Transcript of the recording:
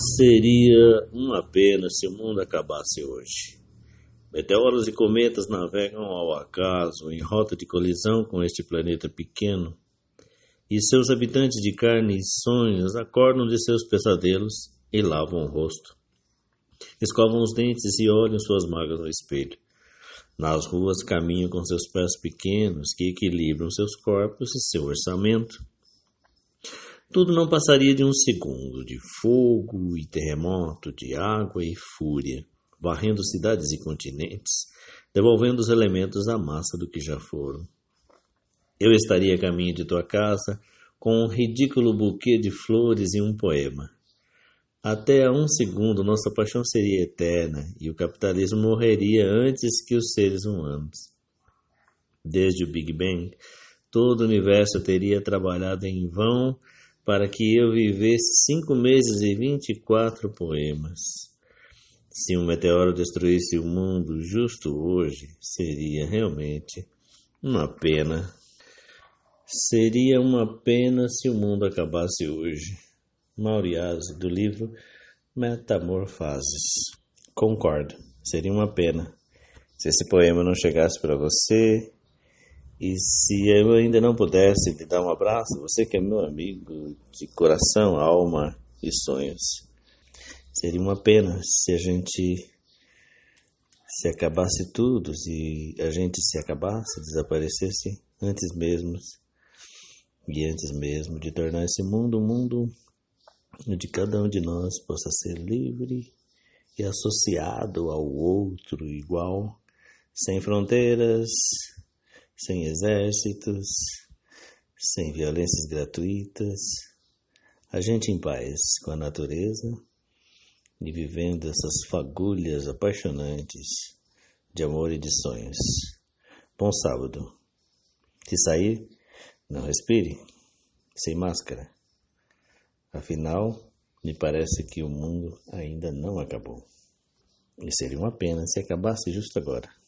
Seria uma pena se o mundo acabasse hoje. Meteoros e cometas navegam ao acaso em rota de colisão com este planeta pequeno, e seus habitantes de carne e sonhos acordam de seus pesadelos e lavam o rosto. Escovam os dentes e olham suas mágoas no espelho. Nas ruas caminham com seus pés pequenos que equilibram seus corpos e seu orçamento. Tudo não passaria de um segundo de fogo e terremoto, de água e fúria, varrendo cidades e continentes, devolvendo os elementos à massa do que já foram. Eu estaria a caminho de tua casa com um ridículo buquê de flores e um poema. Até a um segundo nossa paixão seria eterna e o capitalismo morreria antes que os seres humanos. Desde o Big Bang, todo o universo teria trabalhado em vão para que eu vivesse cinco meses e vinte e quatro poemas. Se um meteoro destruísse o mundo justo hoje, seria realmente uma pena. Seria uma pena se o mundo acabasse hoje. Mauriase, do livro Metamorfases. Concordo, seria uma pena. Se esse poema não chegasse para você, e se eu ainda não pudesse lhe dar um abraço, você que é meu amigo de coração, alma e sonhos, seria uma pena se a gente se acabasse tudo, se a gente se acabasse, desaparecesse antes mesmo e antes mesmo de tornar esse mundo um mundo onde cada um de nós possa ser livre e associado ao outro igual, sem fronteiras, sem exércitos, sem violências gratuitas, a gente em paz com a natureza e vivendo essas fagulhas apaixonantes de amor e de sonhos. Bom sábado. Se sair, não respire, sem máscara. Afinal, me parece que o mundo ainda não acabou. E seria uma pena se acabasse justo agora.